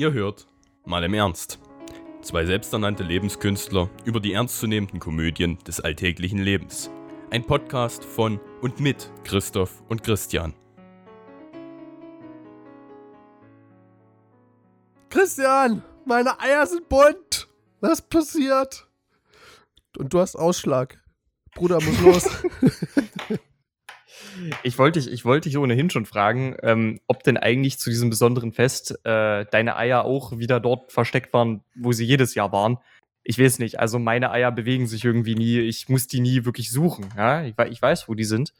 Ihr hört mal im Ernst. Zwei selbsternannte Lebenskünstler über die ernstzunehmenden Komödien des alltäglichen Lebens. Ein Podcast von und mit Christoph und Christian. Christian, meine Eier sind bunt. Was passiert? Und du hast Ausschlag. Bruder muss los. Ich wollte dich, ich wollte dich ohnehin schon fragen, ähm, ob denn eigentlich zu diesem besonderen Fest äh, deine Eier auch wieder dort versteckt waren, wo sie jedes Jahr waren. Ich weiß nicht. Also meine Eier bewegen sich irgendwie nie. Ich muss die nie wirklich suchen. Ja? Ich, ich weiß, wo die sind.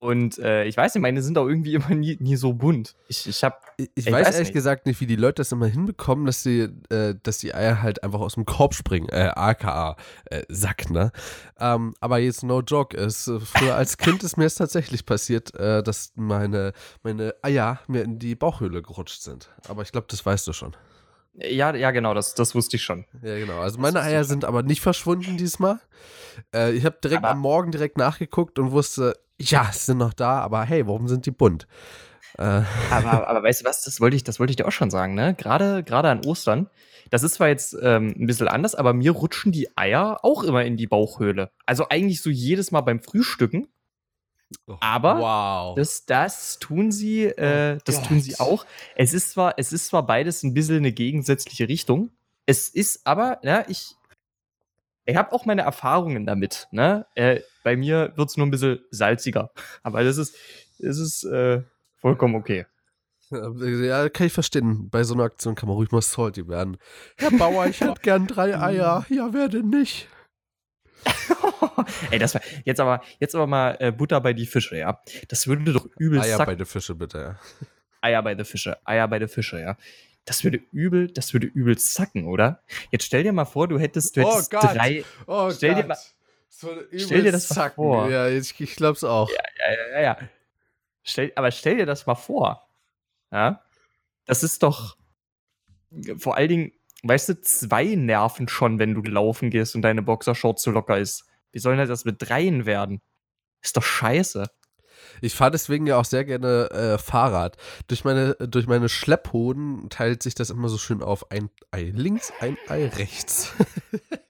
Und äh, ich weiß nicht, meine sind auch irgendwie immer nie, nie so bunt. Ich, ich, hab, ich, ich weiß, weiß, ehrlich nicht. gesagt nicht, wie die Leute das immer hinbekommen, dass die, äh, dass die Eier halt einfach aus dem Korb springen, äh, aka äh, Sack, ne? Ähm, aber jetzt no joke ist, äh, früher als Kind ist mir es tatsächlich passiert, äh, dass meine, meine Eier mir in die Bauchhöhle gerutscht sind. Aber ich glaube, das weißt du schon. Ja, ja, genau, das, das wusste ich schon. Ja, genau. Also meine Eier sind aber nicht verschwunden diesmal. Äh, ich habe direkt aber am Morgen direkt nachgeguckt und wusste, ja, sie sind noch da, aber hey, warum sind die bunt? Äh. Aber, aber weißt du was, das wollte ich, das wollte ich dir auch schon sagen, ne? Gerade, gerade an Ostern, das ist zwar jetzt ähm, ein bisschen anders, aber mir rutschen die Eier auch immer in die Bauchhöhle. Also eigentlich so jedes Mal beim Frühstücken. Oh, aber wow. das, das tun sie, äh, oh das Gott. tun sie auch. Es ist zwar, es ist zwar beides ein bisschen eine gegensätzliche Richtung. Es ist aber, ja, ich, ich habe auch meine Erfahrungen damit. Ne? Äh, bei mir wird es nur ein bisschen salziger. Aber das ist, das ist äh, vollkommen okay. Ja, kann ich verstehen. Bei so einer Aktion kann man ruhig mal salty werden. Herr Bauer, ich hätte gern drei Eier. Ja, wer denn nicht? Ey, das war jetzt aber, jetzt aber mal äh, Butter bei die Fische, ja. Das würde doch übel Eier bei den Fische, bitte, ja. Eier bei den Fische, Eier bei den Fische, ja. Das würde übel, das würde übel zacken, oder? Jetzt stell dir mal vor, du hättest, du oh hättest oh drei. Oh stell Gott. dir mal, so stell dir das zacken. mal vor. Ja, ich, ich glaub's auch. Ja, ja, ja, ja. Stell, aber stell dir das mal vor. Ja. Das ist doch vor allen Dingen, weißt du, zwei nerven schon, wenn du laufen gehst und deine Boxershort zu locker ist. Wie soll denn das mit dreien werden? Ist doch scheiße. Ich fahre deswegen ja auch sehr gerne äh, Fahrrad. Durch meine, durch meine Schlepphoden teilt sich das immer so schön auf ein Ei links, ein Ei rechts.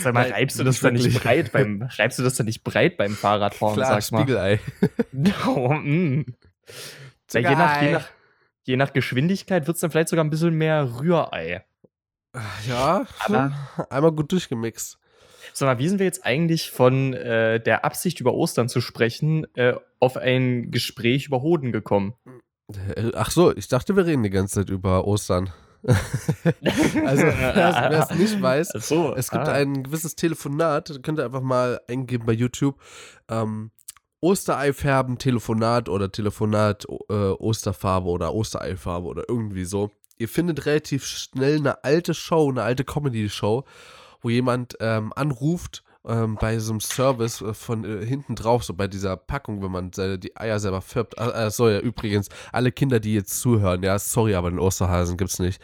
Sag mal, reibst du das dann nicht breit beim, reibst du das dann nicht breit beim Fahrradfahren? Klar, sag Spiegelei. oh, mm. ja, je, nach, je, nach, je nach Geschwindigkeit wird es dann vielleicht sogar ein bisschen mehr Rührei. Ja, aber einmal gut durchgemixt. Sag mal, wie sind wir jetzt eigentlich von äh, der Absicht über Ostern zu sprechen äh, auf ein Gespräch über Hoden gekommen? Äh, ach so, ich dachte, wir reden die ganze Zeit über Ostern. also, wer es nicht weiß, so, es gibt ah. ein gewisses Telefonat, könnt ihr einfach mal eingeben bei YouTube. Ähm, Osterei färben, Telefonat oder Telefonat äh, Osterfarbe oder Ostereifarbe oder irgendwie so. Ihr findet relativ schnell eine alte Show, eine alte Comedy-Show wo jemand ähm, anruft ähm, bei so einem Service äh, von äh, hinten drauf, so bei dieser Packung, wenn man seine, die Eier selber färbt. Äh, so, ja, übrigens, alle Kinder, die jetzt zuhören, ja, sorry, aber den Osterhasen gibt's nicht.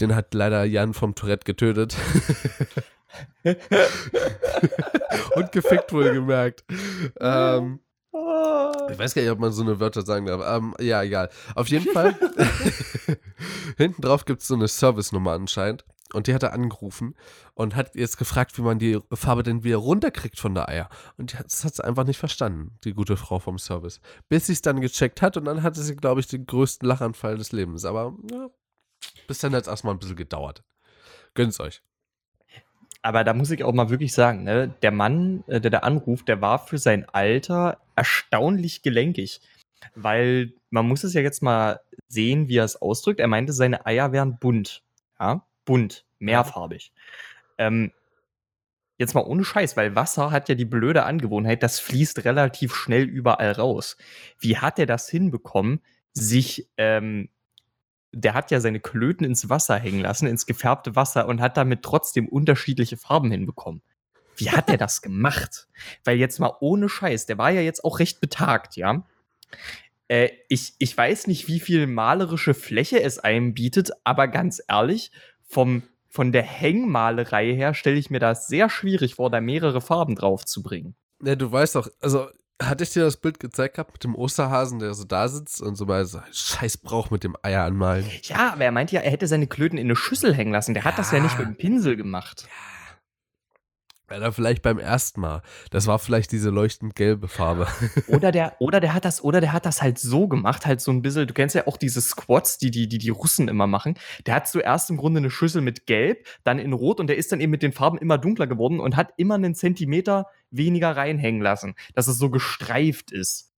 Den hat leider Jan vom Tourette getötet. Und gefickt wohl gemerkt. Ähm, ich weiß gar nicht, ob man so eine Wörter sagen darf. Ähm, ja, egal. Auf jeden Fall. Hinten drauf gibt es so eine Service-Nummer anscheinend. Und die hat er angerufen und hat jetzt gefragt, wie man die Farbe denn wieder runterkriegt von der Eier. Und das hat sie einfach nicht verstanden, die gute Frau vom Service. Bis sie es dann gecheckt hat und dann hatte sie, glaube ich, den größten Lachanfall des Lebens. Aber ja, bis dann hat es erstmal ein bisschen gedauert. Gönnt's euch. Aber da muss ich auch mal wirklich sagen, ne, der Mann, äh, der da anruft, der war für sein Alter erstaunlich gelenkig. Weil man muss es ja jetzt mal sehen, wie er es ausdrückt. Er meinte, seine Eier wären bunt. Ja, bunt, mehrfarbig. Ähm, jetzt mal ohne Scheiß, weil Wasser hat ja die blöde Angewohnheit, das fließt relativ schnell überall raus. Wie hat er das hinbekommen, sich, ähm, der hat ja seine Klöten ins Wasser hängen lassen, ins gefärbte Wasser und hat damit trotzdem unterschiedliche Farben hinbekommen. Wie hat er das gemacht? Weil jetzt mal ohne Scheiß, der war ja jetzt auch recht betagt, ja. Äh, ich, ich weiß nicht, wie viel malerische Fläche es einem bietet, aber ganz ehrlich, vom, von der Hängmalerei her stelle ich mir das sehr schwierig vor, da mehrere Farben drauf zu bringen. Ja, du weißt doch, also hatte ich dir das Bild gezeigt gehabt mit dem Osterhasen, der so da sitzt und so mal so scheiß Brauch mit dem Eier anmalen? Ja, aber er meinte ja, er hätte seine Klöten in eine Schüssel hängen lassen. Der hat ja. das ja nicht mit dem Pinsel gemacht. Ja. Oder vielleicht beim ersten Mal. Das war vielleicht diese leuchtend gelbe Farbe. Oder der, oder der hat das, oder der hat das halt so gemacht, halt so ein bisschen, du kennst ja auch diese Squats, die die, die, die Russen immer machen. Der hat zuerst im Grunde eine Schüssel mit Gelb, dann in Rot und der ist dann eben mit den Farben immer dunkler geworden und hat immer einen Zentimeter weniger reinhängen lassen, dass es so gestreift ist.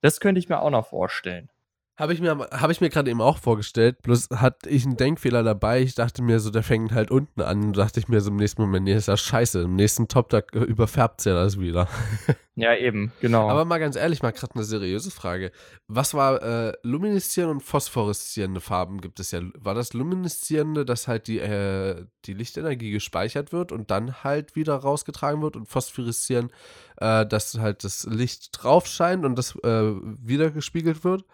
Das könnte ich mir auch noch vorstellen. Habe ich mir, hab ich mir gerade eben auch vorgestellt, bloß hatte ich einen Denkfehler dabei. Ich dachte mir so, der fängt halt unten an. Und dachte ich mir so im nächsten Moment, nee, ist ja scheiße. Im nächsten Top, da überfärbt es ja das wieder. Ja, eben, genau. Aber mal ganz ehrlich, mal gerade eine seriöse Frage. Was war äh, lumineszierende und phosphoreszierende Farben gibt es ja? War das lumineszierende, dass halt die, äh, die Lichtenergie gespeichert wird und dann halt wieder rausgetragen wird und phosphoreszierend, äh, dass halt das Licht drauf scheint und das äh, wieder gespiegelt wird?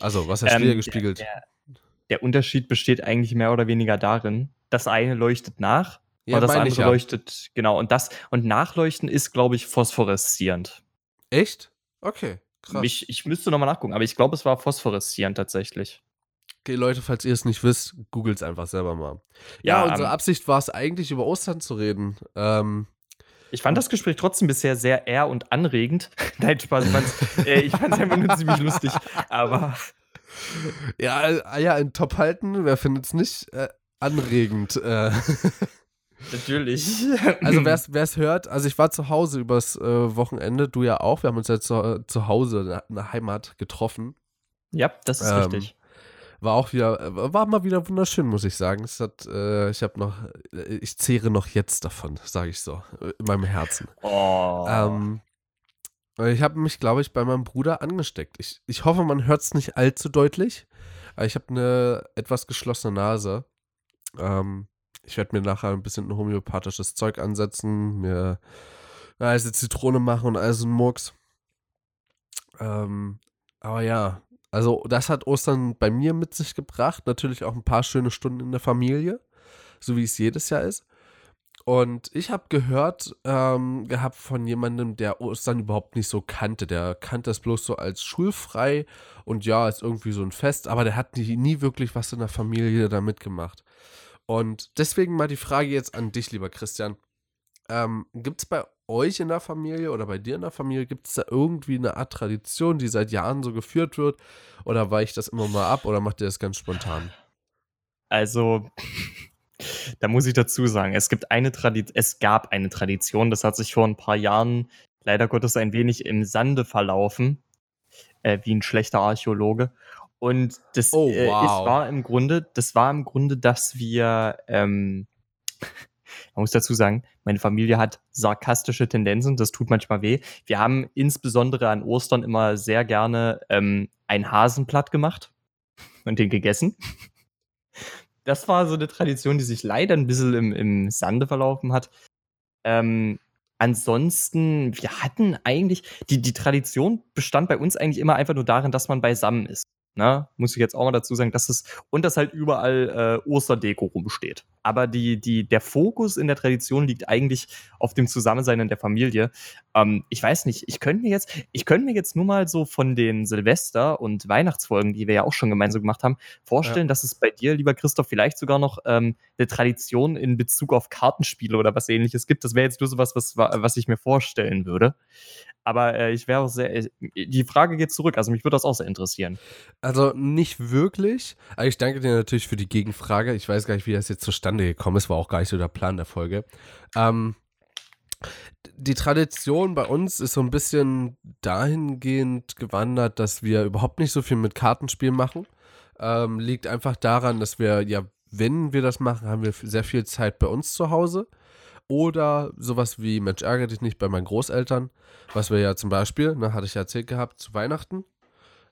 Also, was heißt ähm, wieder gespiegelt? Der, der, der, Unterschied besteht eigentlich mehr oder weniger darin, das eine leuchtet nach ja, und das andere ja. leuchtet, genau. Und das, und Nachleuchten ist, glaube ich, phosphoreszierend. Echt? Okay, krass. Ich, ich müsste nochmal nachgucken, aber ich glaube, es war phosphoreszierend tatsächlich. Okay, Leute, falls ihr es nicht wisst, googelt es einfach selber mal. Ja, ja unsere ähm, Absicht war es eigentlich, über Ostern zu reden. Ähm, ich fand das Gespräch trotzdem bisher sehr ehr und anregend. Nein, Spaß, ich, äh, ich fand es einfach nur ziemlich lustig. Aber. Ja, Eier in Top halten, wer findet es nicht äh, anregend? Äh. Natürlich. Also wer es hört, also ich war zu Hause übers äh, Wochenende, du ja auch. Wir haben uns ja zu, zu Hause in der Heimat getroffen. Ja, das ist ähm, richtig war auch wieder, war mal wieder wunderschön, muss ich sagen. Es hat, äh, ich habe noch, äh, ich zehre noch jetzt davon, sage ich so, in meinem Herzen. Oh. Ähm, ich habe mich, glaube ich, bei meinem Bruder angesteckt. Ich, ich hoffe, man hört es nicht allzu deutlich. Ich habe eine etwas geschlossene Nase. Ähm, ich werde mir nachher ein bisschen ein homöopathisches Zeug ansetzen, mir eine Zitrone machen und all so ein Murks. Ähm, aber ja, also, das hat Ostern bei mir mit sich gebracht. Natürlich auch ein paar schöne Stunden in der Familie, so wie es jedes Jahr ist. Und ich habe gehört ähm, gehabt von jemandem, der Ostern überhaupt nicht so kannte. Der kannte das bloß so als schulfrei und ja, als irgendwie so ein Fest, aber der hat nie, nie wirklich was in der Familie da mitgemacht. Und deswegen mal die Frage jetzt an dich, lieber Christian. Ähm, Gibt es bei euch in der Familie oder bei dir in der Familie, gibt es da irgendwie eine Art Tradition, die seit Jahren so geführt wird? Oder weicht das immer mal ab oder macht ihr das ganz spontan? Also, da muss ich dazu sagen, es gibt eine Tradition, es gab eine Tradition, das hat sich vor ein paar Jahren leider Gottes ein wenig im Sande verlaufen, äh, wie ein schlechter Archäologe. Und das oh, wow. äh, war im Grunde, das war im Grunde, dass wir ähm, man muss dazu sagen, meine Familie hat sarkastische Tendenzen, das tut manchmal weh. Wir haben insbesondere an Ostern immer sehr gerne ähm, ein Hasenblatt gemacht und den gegessen. Das war so eine Tradition, die sich leider ein bisschen im, im Sande verlaufen hat. Ähm, ansonsten, wir hatten eigentlich, die, die Tradition bestand bei uns eigentlich immer einfach nur darin, dass man beisammen ist. Ne? Muss ich jetzt auch mal dazu sagen, dass es und dass halt überall äh, Osterdeko rumsteht. Aber die, die, der Fokus in der Tradition liegt eigentlich auf dem Zusammensein in der Familie. Ähm, ich weiß nicht, ich könnte mir jetzt, ich könnte mir jetzt nur mal so von den Silvester- und Weihnachtsfolgen, die wir ja auch schon gemeinsam gemacht haben, vorstellen, ja. dass es bei dir, lieber Christoph, vielleicht sogar noch ähm, eine Tradition in Bezug auf Kartenspiele oder was ähnliches gibt. Das wäre jetzt nur so was, was, was ich mir vorstellen würde. Aber äh, ich wäre auch sehr. Äh, die Frage geht zurück, also mich würde das auch sehr interessieren. Also nicht wirklich. Aber ich danke dir natürlich für die Gegenfrage. Ich weiß gar nicht, wie das jetzt zustande gekommen ist. War auch gar nicht so der Plan der Folge. Ähm, die Tradition bei uns ist so ein bisschen dahingehend gewandert, dass wir überhaupt nicht so viel mit Kartenspielen machen. Ähm, liegt einfach daran, dass wir ja, wenn wir das machen, haben wir sehr viel Zeit bei uns zu Hause. Oder sowas wie Mensch, ärgere dich nicht bei meinen Großeltern, was wir ja zum Beispiel, ne, hatte ich ja erzählt gehabt, zu Weihnachten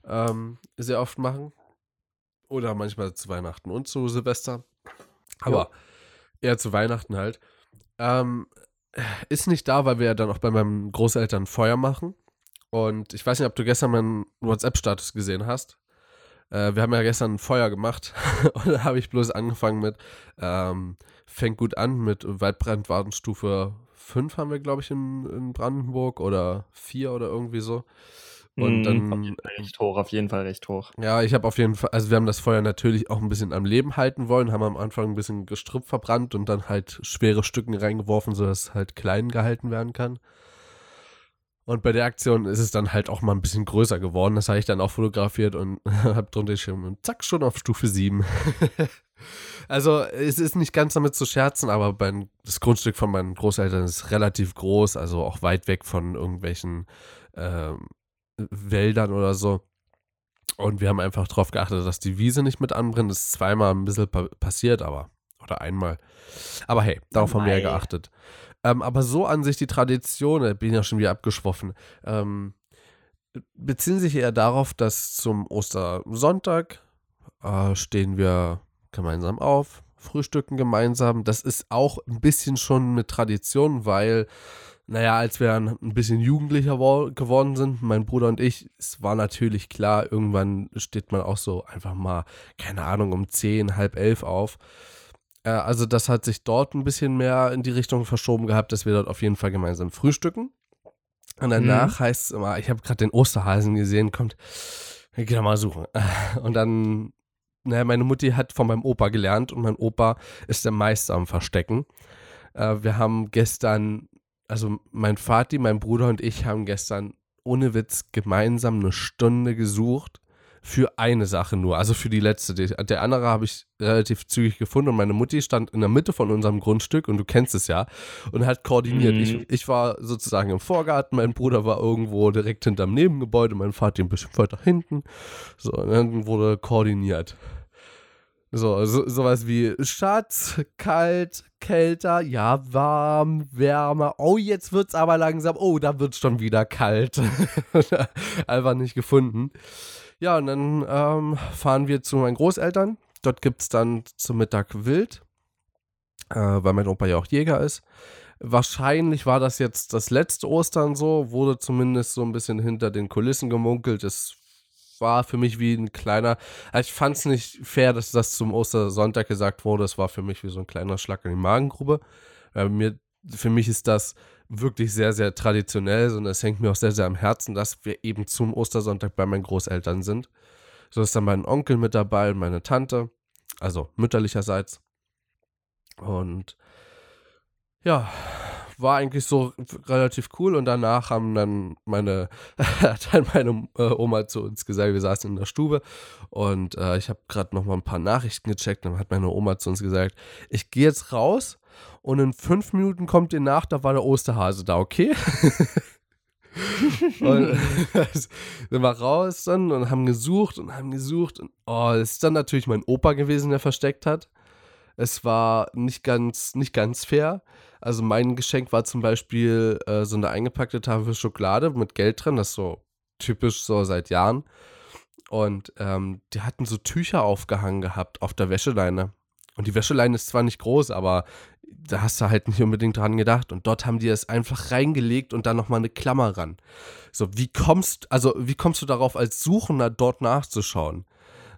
ähm, sehr oft machen. Oder manchmal zu Weihnachten und zu Silvester. Aber ja. eher zu Weihnachten halt. Ähm, ist nicht da, weil wir ja dann auch bei meinen Großeltern Feuer machen. Und ich weiß nicht, ob du gestern meinen WhatsApp-Status gesehen hast. Äh, wir haben ja gestern ein Feuer gemacht und da habe ich bloß angefangen mit, ähm, fängt gut an mit Waldbrandwarnstufe fünf haben wir, glaube ich, in, in Brandenburg oder vier oder irgendwie so. Und dann. Auf jeden Fall recht hoch, auf jeden Fall recht hoch. Ja, ich habe auf jeden Fall, also wir haben das Feuer natürlich auch ein bisschen am Leben halten wollen, haben am Anfang ein bisschen Gestrüpp verbrannt und dann halt schwere Stücken reingeworfen, sodass es halt klein gehalten werden kann. Und bei der Aktion ist es dann halt auch mal ein bisschen größer geworden. Das habe ich dann auch fotografiert und habe drunter geschrieben und zack, schon auf Stufe 7. also es ist nicht ganz damit zu scherzen, aber mein, das Grundstück von meinen Großeltern ist relativ groß, also auch weit weg von irgendwelchen ähm, Wäldern oder so. Und wir haben einfach darauf geachtet, dass die Wiese nicht mit anbrennt. Das ist zweimal ein bisschen pa passiert, aber. Oder einmal. Aber hey, darauf oh haben wir ja geachtet. Ähm, aber so an sich die Tradition, da bin ich ja schon wieder abgeschwoffen, ähm, beziehen sich eher darauf, dass zum Ostersonntag äh, stehen wir gemeinsam auf, frühstücken gemeinsam. Das ist auch ein bisschen schon mit Tradition, weil naja, als wir ein bisschen jugendlicher geworden sind, mein Bruder und ich, es war natürlich klar, irgendwann steht man auch so einfach mal, keine Ahnung, um 10, halb elf auf. Äh, also das hat sich dort ein bisschen mehr in die Richtung verschoben gehabt, dass wir dort auf jeden Fall gemeinsam frühstücken. Und danach mhm. heißt es immer, ich habe gerade den Osterhasen gesehen, kommt, geh doch mal suchen. Und dann, naja, meine Mutti hat von meinem Opa gelernt und mein Opa ist der Meister am Verstecken. Äh, wir haben gestern also mein Vati, mein Bruder und ich haben gestern ohne Witz gemeinsam eine Stunde gesucht für eine Sache nur, also für die letzte. Der andere habe ich relativ zügig gefunden und meine Mutti stand in der Mitte von unserem Grundstück und du kennst es ja und hat koordiniert. Mhm. Ich, ich war sozusagen im Vorgarten, mein Bruder war irgendwo direkt hinterm Nebengebäude, mein Vati ein bisschen weiter hinten. So, und dann wurde koordiniert. So, so, sowas wie Schatz, kalt, kälter, ja, warm, wärmer. Oh, jetzt wird's aber langsam. Oh, da wird's schon wieder kalt. Einfach nicht gefunden. Ja, und dann ähm, fahren wir zu meinen Großeltern. Dort gibt's dann zum Mittag Wild, äh, weil mein Opa ja auch Jäger ist. Wahrscheinlich war das jetzt das letzte Ostern so, wurde zumindest so ein bisschen hinter den Kulissen gemunkelt. Es war für mich wie ein kleiner, also ich fand es nicht fair, dass das zum Ostersonntag gesagt wurde. Es war für mich wie so ein kleiner Schlag in die Magengrube. Äh, mir, für mich ist das wirklich sehr, sehr traditionell und es hängt mir auch sehr, sehr am Herzen, dass wir eben zum Ostersonntag bei meinen Großeltern sind. So ist dann mein Onkel mit dabei und meine Tante, also mütterlicherseits. Und ja, war eigentlich so relativ cool und danach haben dann meine, hat dann meine äh, Oma zu uns gesagt, wir saßen in der Stube und äh, ich habe gerade noch mal ein paar Nachrichten gecheckt dann hat meine Oma zu uns gesagt, ich gehe jetzt raus und in fünf Minuten kommt ihr nach, da war der Osterhase da, okay? und sind wir raus dann und haben gesucht und haben gesucht und oh, es ist dann natürlich mein Opa gewesen, der versteckt hat. Es war nicht ganz, nicht ganz fair. Also mein Geschenk war zum Beispiel äh, so eine eingepackte Tafel Schokolade mit Geld drin, das ist so typisch so seit Jahren. Und ähm, die hatten so Tücher aufgehangen gehabt auf der Wäscheleine. Und die Wäscheleine ist zwar nicht groß, aber da hast du halt nicht unbedingt dran gedacht. Und dort haben die es einfach reingelegt und dann nochmal eine Klammer ran. So, wie kommst, also wie kommst du darauf als Suchender dort nachzuschauen?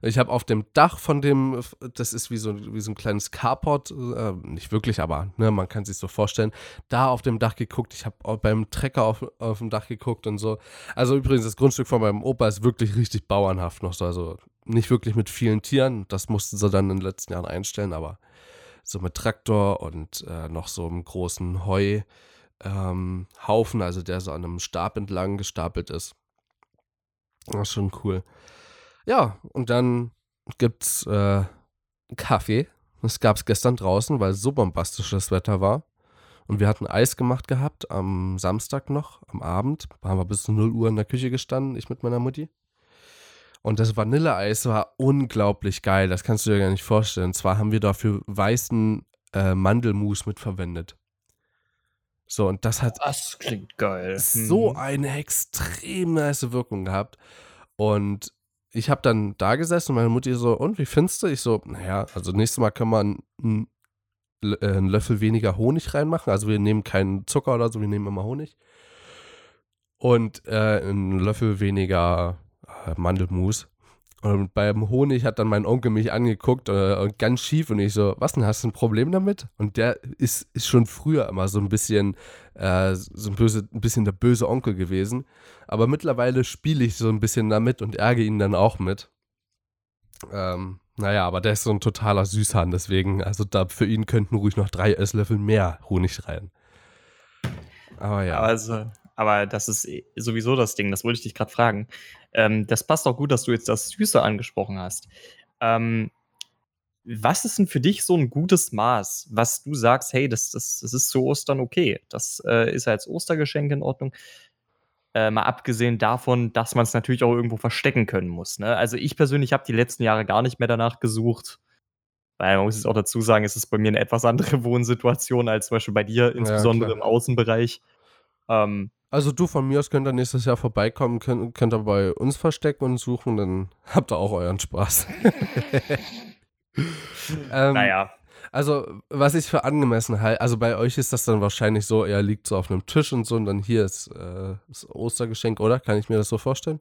Ich habe auf dem Dach von dem, das ist wie so, wie so ein kleines Carport, äh, nicht wirklich, aber ne, man kann sich so vorstellen, da auf dem Dach geguckt. Ich habe beim Trecker auf, auf dem Dach geguckt und so. Also übrigens, das Grundstück von meinem Opa ist wirklich richtig bauernhaft noch so. Also nicht wirklich mit vielen Tieren. Das mussten sie dann in den letzten Jahren einstellen, aber so mit Traktor und äh, noch so einem großen Heuhaufen, ähm, also der so an einem Stab entlang gestapelt ist. Das ist schon cool. Ja, und dann gibt's äh, Kaffee. Das gab es gestern draußen, weil so bombastisches Wetter war. Und wir hatten Eis gemacht gehabt am Samstag noch, am Abend. Da haben wir bis zu 0 Uhr in der Küche gestanden, ich mit meiner Mutti. Und das Vanilleeis war unglaublich geil, das kannst du dir gar nicht vorstellen. Und zwar haben wir dafür weißen äh, Mandelmus mitverwendet. So, und das hat. Das klingt geil. So mhm. eine extrem nice Wirkung gehabt. Und ich habe dann da gesessen und meine Mutti so, und wie findest du? Ich so, naja, also nächstes Mal kann man einen, äh, einen Löffel weniger Honig reinmachen. Also wir nehmen keinen Zucker oder so, wir nehmen immer Honig. Und äh, einen Löffel weniger Mandelmus. Und beim Honig hat dann mein Onkel mich angeguckt äh, ganz schief und ich so, was denn, hast du ein Problem damit? Und der ist, ist schon früher immer so ein bisschen, äh, so ein, böse, ein bisschen der böse Onkel gewesen. Aber mittlerweile spiele ich so ein bisschen damit und ärgere ihn dann auch mit. Ähm, naja, aber der ist so ein totaler Süßhahn, deswegen, also da für ihn könnten ruhig noch drei Esslöffel mehr Honig rein. Aber ja. Also, aber das ist sowieso das Ding, das wollte ich dich gerade fragen. Ähm, das passt auch gut, dass du jetzt das Süße angesprochen hast. Ähm, was ist denn für dich so ein gutes Maß, was du sagst, hey, das, das, das ist zu Ostern okay. Das äh, ist als Ostergeschenk in Ordnung. Äh, mal abgesehen davon, dass man es natürlich auch irgendwo verstecken können muss. Ne? Also ich persönlich habe die letzten Jahre gar nicht mehr danach gesucht. Weil man muss jetzt auch dazu sagen, es ist bei mir eine etwas andere Wohnsituation als zum Beispiel bei dir, insbesondere ja, im Außenbereich. Ähm, also du von mir aus könnt ihr nächstes Jahr vorbeikommen, könnt, könnt ihr bei uns verstecken und suchen, dann habt ihr auch euren Spaß. ähm, naja. Also, was ich für angemessen halte, also bei euch ist das dann wahrscheinlich so, er liegt so auf einem Tisch und so und dann hier ist äh, das Ostergeschenk, oder? Kann ich mir das so vorstellen?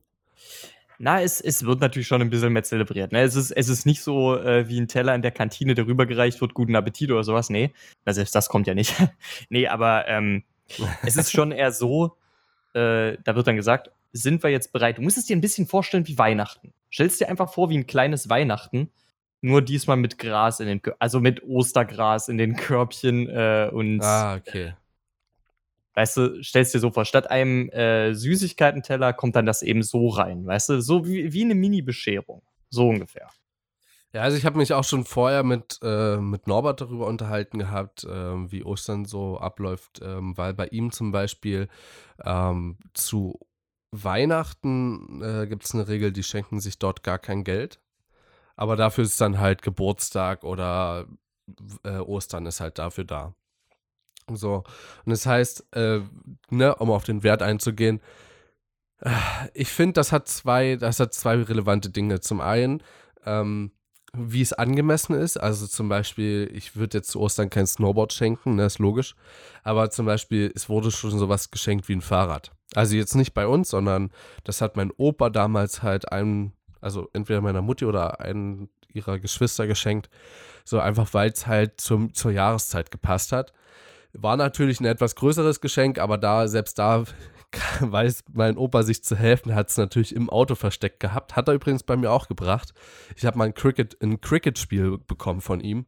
Na, es, es wird natürlich schon ein bisschen mehr zelebriert. Ne? Es, ist, es ist nicht so äh, wie ein Teller in der Kantine, der rübergereicht wird, guten Appetit oder sowas. Nee, Na, selbst das kommt ja nicht. nee, aber ähm, es ist schon eher so, äh, da wird dann gesagt, sind wir jetzt bereit? Du musst es dir ein bisschen vorstellen wie Weihnachten. Stellst dir einfach vor wie ein kleines Weihnachten, nur diesmal mit Gras in den, also mit Ostergras in den Körbchen äh, und. Ah, okay. Weißt du, stellst dir so vor, statt einem äh, Süßigkeitenteller kommt dann das eben so rein, weißt du, so wie, wie eine Mini-Bescherung. So ungefähr. Ja, also ich habe mich auch schon vorher mit, äh, mit Norbert darüber unterhalten gehabt, äh, wie Ostern so abläuft, ähm, weil bei ihm zum Beispiel ähm, zu Weihnachten äh, gibt es eine Regel, die schenken sich dort gar kein Geld. Aber dafür ist dann halt Geburtstag oder äh, Ostern ist halt dafür da. So, und das heißt, äh, ne, um auf den Wert einzugehen, äh, ich finde, das hat zwei, das hat zwei relevante Dinge. Zum einen, ähm, wie es angemessen ist. Also zum Beispiel, ich würde jetzt zu Ostern kein Snowboard schenken, das ne, ist logisch. Aber zum Beispiel, es wurde schon sowas geschenkt wie ein Fahrrad. Also jetzt nicht bei uns, sondern das hat mein Opa damals halt einem, also entweder meiner Mutti oder einem ihrer Geschwister geschenkt. So einfach, weil es halt zum, zur Jahreszeit gepasst hat. War natürlich ein etwas größeres Geschenk, aber da, selbst da weiß mein Opa sich zu helfen, hat es natürlich im Auto versteckt gehabt. Hat er übrigens bei mir auch gebracht. Ich habe mal ein Cricket, ein Cricket-Spiel bekommen von ihm.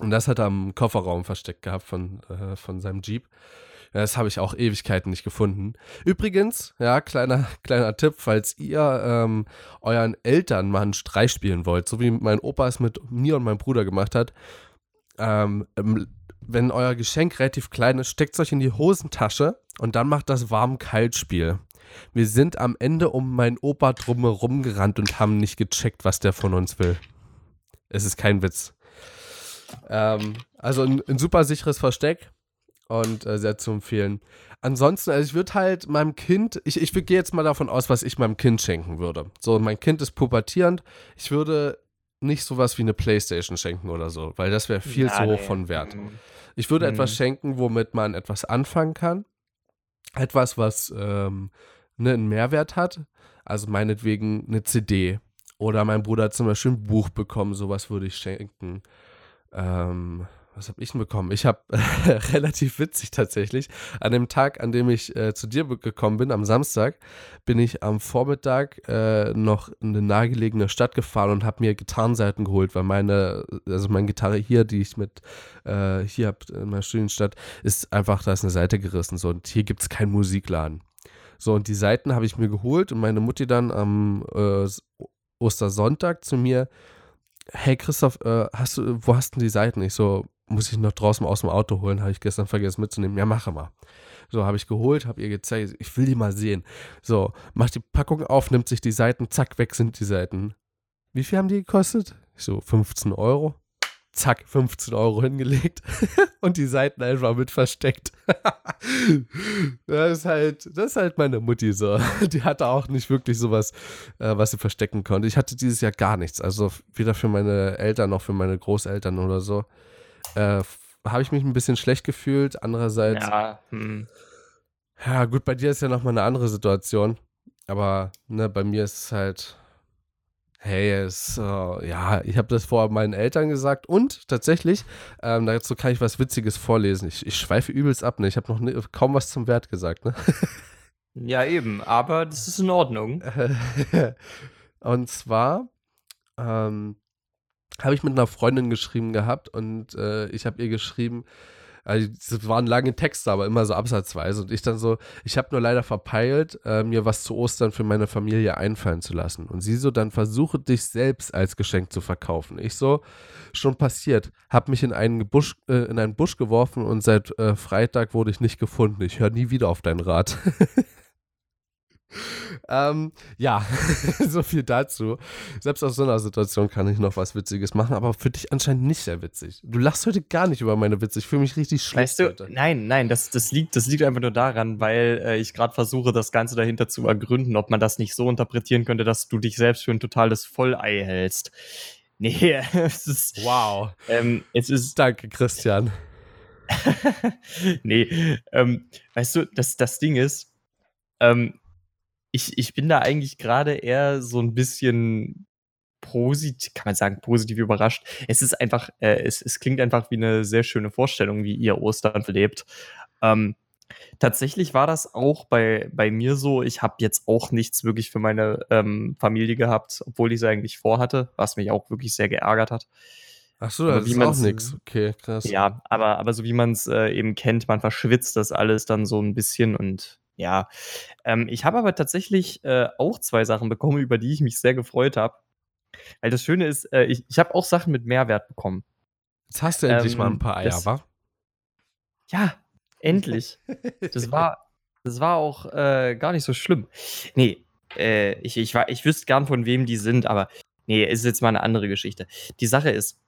Und das hat er im Kofferraum versteckt gehabt von, äh, von seinem Jeep. Das habe ich auch Ewigkeiten nicht gefunden. Übrigens, ja, kleiner, kleiner Tipp, falls ihr ähm, euren Eltern mal einen Streich spielen wollt, so wie mein Opa es mit mir und meinem Bruder gemacht hat, ähm, wenn euer Geschenk relativ klein ist, steckt es euch in die Hosentasche und dann macht das warm-kalt-Spiel. Wir sind am Ende um meinen Opa drumherum gerannt und haben nicht gecheckt, was der von uns will. Es ist kein Witz. Ähm, also ein, ein, super sicheres Versteck und äh, sehr zu empfehlen. Ansonsten, also ich würde halt meinem Kind, ich, ich gehe jetzt mal davon aus, was ich meinem Kind schenken würde. So, mein Kind ist pubertierend. Ich würde nicht sowas wie eine Playstation schenken oder so, weil das wäre viel ja, zu hoch nee. von Wert. Mhm. Ich würde mhm. etwas schenken, womit man etwas anfangen kann. Etwas, was ähm, ne, einen Mehrwert hat. Also meinetwegen eine CD. Oder mein Bruder hat zum Beispiel ein Buch bekommen, sowas würde ich schenken. Ähm, was habe ich denn bekommen? Ich habe relativ witzig tatsächlich. An dem Tag, an dem ich äh, zu dir gekommen bin, am Samstag, bin ich am Vormittag äh, noch in eine nahegelegene Stadt gefahren und habe mir Gitarrenseiten geholt, weil meine, also meine Gitarre hier, die ich mit äh, hier habe in meiner Studienstadt, ist einfach, da ist eine Seite gerissen. So, und hier gibt es keinen Musikladen. So, und die Seiten habe ich mir geholt und meine Mutti dann am äh, Ostersonntag zu mir hey Christoph, äh, hast du, wo hast du die Seiten? Ich so, muss ich noch draußen aus dem Auto holen, habe ich gestern vergessen mitzunehmen. Ja, mache mal. So, habe ich geholt, habe ihr gezeigt, ich will die mal sehen. So, macht die Packung auf, nimmt sich die Seiten, zack, weg sind die Seiten. Wie viel haben die gekostet? Ich so, 15 Euro. Zack, 15 Euro hingelegt und die Seiten einfach mit versteckt. das ist halt, das ist halt meine Mutti so. Die hatte auch nicht wirklich sowas, äh, was sie verstecken konnte. Ich hatte dieses Jahr gar nichts. Also weder für meine Eltern noch für meine Großeltern oder so äh, habe ich mich ein bisschen schlecht gefühlt. Andererseits, ja, hm. ja gut, bei dir ist ja nochmal eine andere Situation. Aber ne, bei mir ist es halt, Hey, es, äh, ja, ich habe das vor meinen Eltern gesagt und tatsächlich, ähm, dazu kann ich was Witziges vorlesen. Ich, ich schweife übelst ab, ne? Ich habe noch ne, kaum was zum Wert gesagt, ne? Ja, eben, aber das ist in Ordnung. und zwar ähm, habe ich mit einer Freundin geschrieben gehabt und äh, ich habe ihr geschrieben, also es waren lange Texte, aber immer so absatzweise. Und ich dann so, ich habe nur leider verpeilt, äh, mir was zu Ostern für meine Familie einfallen zu lassen. Und sie so, dann versuche dich selbst als Geschenk zu verkaufen. Ich so, schon passiert, habe mich in einen, Busch, äh, in einen Busch geworfen und seit äh, Freitag wurde ich nicht gefunden. Ich höre nie wieder auf deinen Rat. ähm, ja, so viel dazu. Selbst aus so einer Situation kann ich noch was Witziges machen, aber für dich anscheinend nicht sehr witzig. Du lachst heute gar nicht über meine Witze. Ich fühle mich richtig schlecht. Weißt du, heute. nein, nein, das, das, liegt, das liegt einfach nur daran, weil äh, ich gerade versuche, das Ganze dahinter zu ergründen, ob man das nicht so interpretieren könnte, dass du dich selbst für ein totales Vollei hältst. Nee, es ist. Wow. Ähm, es ist. Danke, Christian. nee, ähm, weißt du, das, das Ding ist, ähm, ich, ich bin da eigentlich gerade eher so ein bisschen positiv, kann man sagen, positiv überrascht. Es ist einfach, äh, es, es klingt einfach wie eine sehr schöne Vorstellung, wie ihr Ostern verlebt. Ähm, tatsächlich war das auch bei, bei mir so. Ich habe jetzt auch nichts wirklich für meine ähm, Familie gehabt, obwohl ich es eigentlich vorhatte, was mich auch wirklich sehr geärgert hat. Ach so, das ist auch nichts. Okay, krass. Ja, aber, aber so wie man es äh, eben kennt, man verschwitzt das alles dann so ein bisschen und ja, ähm, ich habe aber tatsächlich äh, auch zwei Sachen bekommen, über die ich mich sehr gefreut habe. Weil das Schöne ist, äh, ich, ich habe auch Sachen mit Mehrwert bekommen. Jetzt hast du endlich mal ein ähm, paar Eier, das, wa? Ja, endlich. das war, das war auch äh, gar nicht so schlimm. Nee, äh, ich, ich, war, ich wüsste gern, von wem die sind, aber nee, ist jetzt mal eine andere Geschichte. Die Sache ist,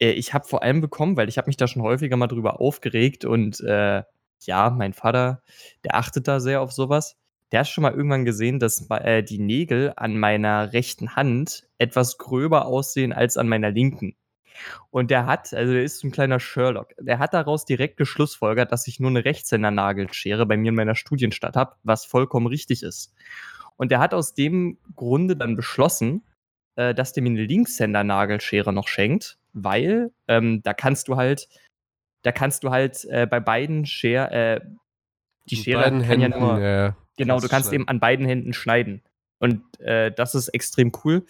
äh, ich habe vor allem bekommen, weil ich habe mich da schon häufiger mal drüber aufgeregt und äh, ja, mein Vater, der achtet da sehr auf sowas. Der hat schon mal irgendwann gesehen, dass äh, die Nägel an meiner rechten Hand etwas gröber aussehen als an meiner linken. Und der hat, also der ist so ein kleiner Sherlock, der hat daraus direkt geschlussfolgert, dass ich nur eine Rechtshänder-Nagelschere bei mir in meiner Studienstadt habe, was vollkommen richtig ist. Und der hat aus dem Grunde dann beschlossen, äh, dass der mir eine Linkshänder-Nagelschere noch schenkt, weil ähm, da kannst du halt da kannst du halt äh, bei beiden Schere, äh, die Schere kann Händen, ja nur, ja, genau, du kannst schneiden. eben an beiden Händen schneiden. Und äh, das ist extrem cool.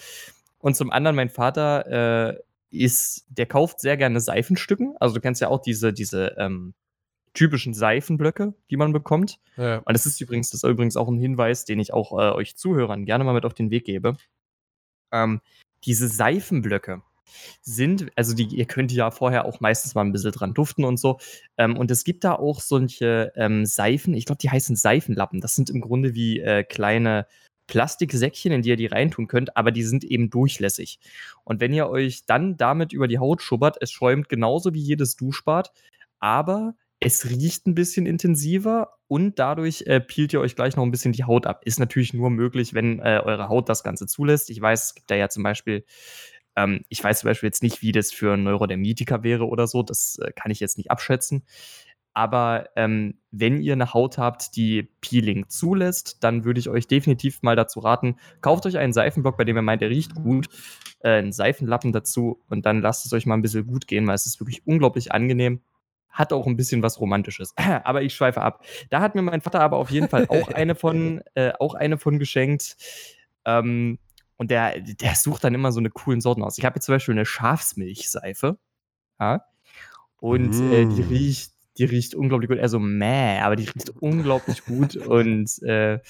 Und zum anderen, mein Vater äh, ist, der kauft sehr gerne Seifenstücken. Also du kennst ja auch diese, diese ähm, typischen Seifenblöcke, die man bekommt. Ja. Und das ist übrigens, das ist übrigens auch ein Hinweis, den ich auch äh, euch Zuhörern gerne mal mit auf den Weg gebe. Ähm, diese Seifenblöcke, sind, also die, ihr könnt ja vorher auch meistens mal ein bisschen dran duften und so. Ähm, und es gibt da auch solche ähm, Seifen, ich glaube, die heißen Seifenlappen. Das sind im Grunde wie äh, kleine Plastiksäckchen, in die ihr die reintun könnt, aber die sind eben durchlässig. Und wenn ihr euch dann damit über die Haut schubbert, es schäumt genauso wie jedes Duschbad, aber es riecht ein bisschen intensiver und dadurch äh, peelt ihr euch gleich noch ein bisschen die Haut ab. Ist natürlich nur möglich, wenn äh, eure Haut das Ganze zulässt. Ich weiß, es gibt da ja zum Beispiel ähm, ich weiß zum Beispiel jetzt nicht, wie das für ein Neurodermitiker wäre oder so. Das äh, kann ich jetzt nicht abschätzen. Aber ähm, wenn ihr eine Haut habt, die Peeling zulässt, dann würde ich euch definitiv mal dazu raten, kauft euch einen Seifenblock, bei dem ihr meint, der riecht gut, äh, einen Seifenlappen dazu und dann lasst es euch mal ein bisschen gut gehen, weil es ist wirklich unglaublich angenehm. Hat auch ein bisschen was Romantisches. aber ich schweife ab. Da hat mir mein Vater aber auf jeden Fall auch eine von, äh, auch eine von geschenkt. Ähm, und der, der sucht dann immer so eine coolen Sorten aus. Ich habe jetzt zum Beispiel eine Schafsmilchseife. Ja. Und mm. äh, die mm. riecht, die riecht unglaublich gut. Also meh, aber die riecht unglaublich gut. Und äh,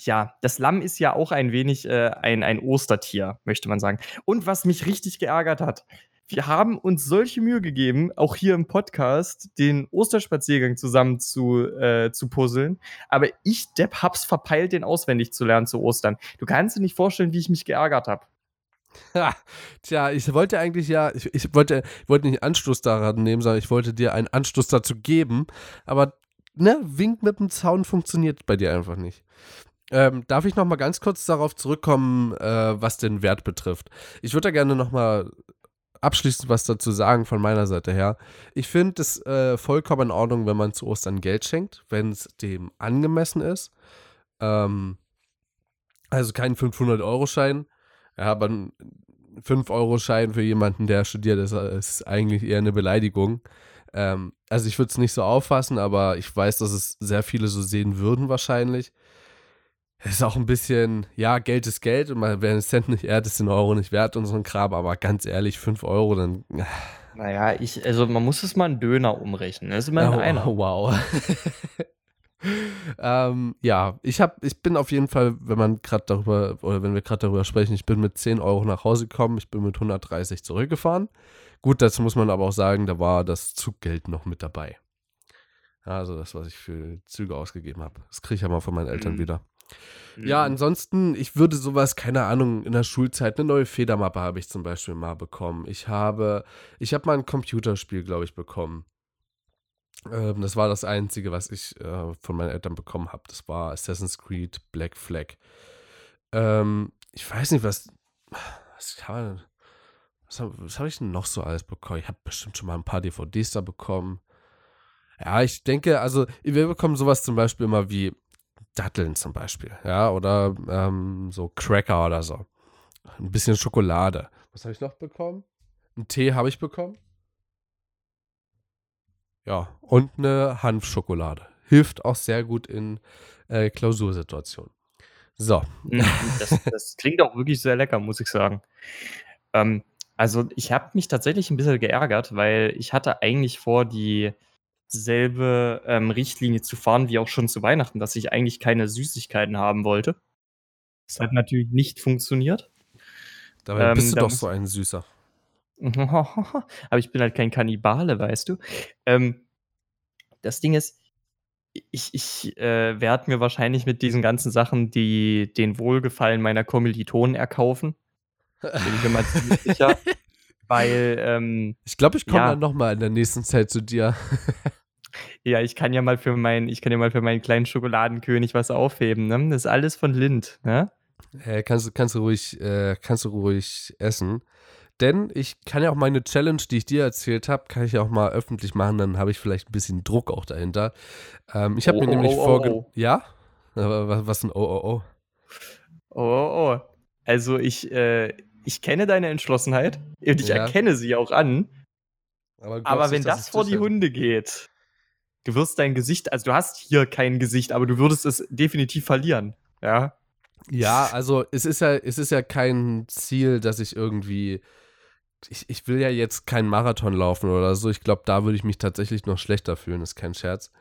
ja, das Lamm ist ja auch ein wenig äh, ein, ein Ostertier, möchte man sagen. Und was mich richtig geärgert hat, wir haben uns solche Mühe gegeben, auch hier im Podcast den Osterspaziergang zusammen zu, äh, zu puzzeln. Aber ich, Depp, hab's verpeilt, den auswendig zu lernen zu Ostern. Du kannst dir nicht vorstellen, wie ich mich geärgert habe. tja, ich wollte eigentlich ja, ich, ich, wollte, ich wollte nicht Anstoß daran nehmen, sondern ich wollte dir einen Anstoß dazu geben. Aber ne, Wink mit dem Zaun funktioniert bei dir einfach nicht. Ähm, darf ich noch mal ganz kurz darauf zurückkommen, äh, was den Wert betrifft? Ich würde da gerne noch mal abschließend was dazu sagen von meiner Seite her. Ich finde es äh, vollkommen in Ordnung, wenn man zu Ostern Geld schenkt, wenn es dem angemessen ist. Ähm, Also kein 500-Euro-Schein, ja, aber ein 5-Euro-Schein für jemanden, der studiert, ist, ist eigentlich eher eine Beleidigung. Ähm, also ich würde es nicht so auffassen, aber ich weiß, dass es sehr viele so sehen würden wahrscheinlich. Es ist auch ein bisschen, ja, Geld ist Geld und wer einen Cent nicht ehrt, ist den Euro nicht wert und so ein Kram, aber ganz ehrlich, 5 Euro, dann. Naja, ich, also man muss es mal einen Döner umrechnen. Das ist immer oh, einer. Wow. ähm, ja, ich hab, ich bin auf jeden Fall, wenn man gerade darüber, oder wenn wir gerade darüber sprechen, ich bin mit 10 Euro nach Hause gekommen, ich bin mit 130 zurückgefahren. Gut, dazu muss man aber auch sagen, da war das Zuggeld noch mit dabei. Also das, was ich für Züge ausgegeben habe. Das kriege ich ja mal von meinen Eltern mhm. wieder. Ja, mhm. ansonsten, ich würde sowas, keine Ahnung, in der Schulzeit, eine neue Federmappe habe ich zum Beispiel mal bekommen. Ich habe, ich habe mal ein Computerspiel, glaube ich, bekommen. Ähm, das war das Einzige, was ich äh, von meinen Eltern bekommen habe. Das war Assassin's Creed Black Flag. Ähm, ich weiß nicht, was, was kann man, was habe hab ich denn noch so alles bekommen? Ich habe bestimmt schon mal ein paar DVDs da bekommen. Ja, ich denke, also wir bekommen sowas zum Beispiel immer wie Datteln zum Beispiel, ja, oder ähm, so Cracker oder so. Ein bisschen Schokolade. Was habe ich noch bekommen? Ein Tee habe ich bekommen. Ja, und eine Hanfschokolade. Hilft auch sehr gut in äh, Klausursituationen. So. Mhm, das, das, klingt auch wirklich sehr lecker, muss ich sagen. Ähm, also ich habe mich tatsächlich ein bisschen geärgert, weil ich hatte eigentlich vor, dieselbe ähm, Richtlinie zu fahren wie auch schon zu Weihnachten, dass ich eigentlich keine Süßigkeiten haben wollte. Das hat natürlich nicht funktioniert. Dabei ähm, bist du doch so ein Süßer. Aber ich bin halt kein Kannibale, weißt du. Ähm, das Ding ist, ich, ich äh, werde mir wahrscheinlich mit diesen ganzen Sachen die, den Wohlgefallen meiner Kommilitonen erkaufen. Bin ich mir mal ziemlich sicher. Weil, ähm, Ich glaube, ich komme ja. dann nochmal in der nächsten Zeit zu dir. ja, ich kann ja mal für meinen, ich kann ja mal für meinen kleinen Schokoladenkönig was aufheben, ne? Das ist alles von Lind, ne? Äh, kannst, kannst du ruhig, äh, kannst du ruhig essen. Denn ich kann ja auch meine Challenge, die ich dir erzählt habe, kann ich ja auch mal öffentlich machen, dann habe ich vielleicht ein bisschen Druck auch dahinter. Ähm, ich habe oh, mir oh, nämlich oh, vorgenommen. Oh. Ja? Was, was ein Oh, oh, oh? Oh, oh, oh. Also ich, äh, ich kenne deine Entschlossenheit und ich ja. erkenne sie auch an. Aber, aber wenn das vor die Hunde geht, du wirst dein Gesicht, also du hast hier kein Gesicht, aber du würdest es definitiv verlieren. Ja. Ja, also es ist ja, es ist ja kein Ziel, dass ich irgendwie. Ich, ich will ja jetzt keinen Marathon laufen oder so. Ich glaube, da würde ich mich tatsächlich noch schlechter fühlen, ist kein Scherz.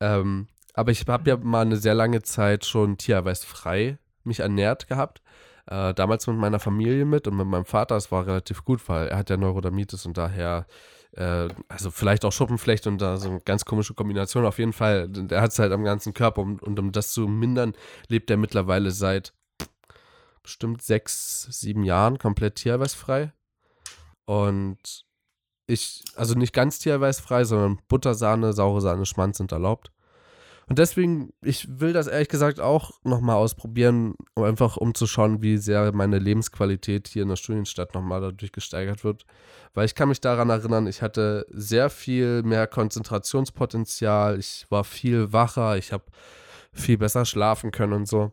Ähm, aber ich habe ja mal eine sehr lange Zeit schon tiererweisfrei mich ernährt gehabt. Äh, damals mit meiner Familie mit und mit meinem Vater, das war relativ gut, weil er hat ja Neurodermitis und daher, äh, also vielleicht auch Schuppenflecht und da so eine ganz komische Kombination. Auf jeden Fall, der hat es halt am ganzen Körper und, und um das zu mindern, lebt er mittlerweile seit bestimmt sechs, sieben Jahren komplett tierweißfrei. Und ich, also nicht ganz tierweißfrei, sondern Buttersahne, saure Sahne, Schmanz sind erlaubt. Und deswegen, ich will das ehrlich gesagt auch nochmal ausprobieren, um einfach um zu schauen, wie sehr meine Lebensqualität hier in der Studienstadt nochmal dadurch gesteigert wird. Weil ich kann mich daran erinnern, ich hatte sehr viel mehr Konzentrationspotenzial, ich war viel wacher, ich habe viel besser schlafen können und so.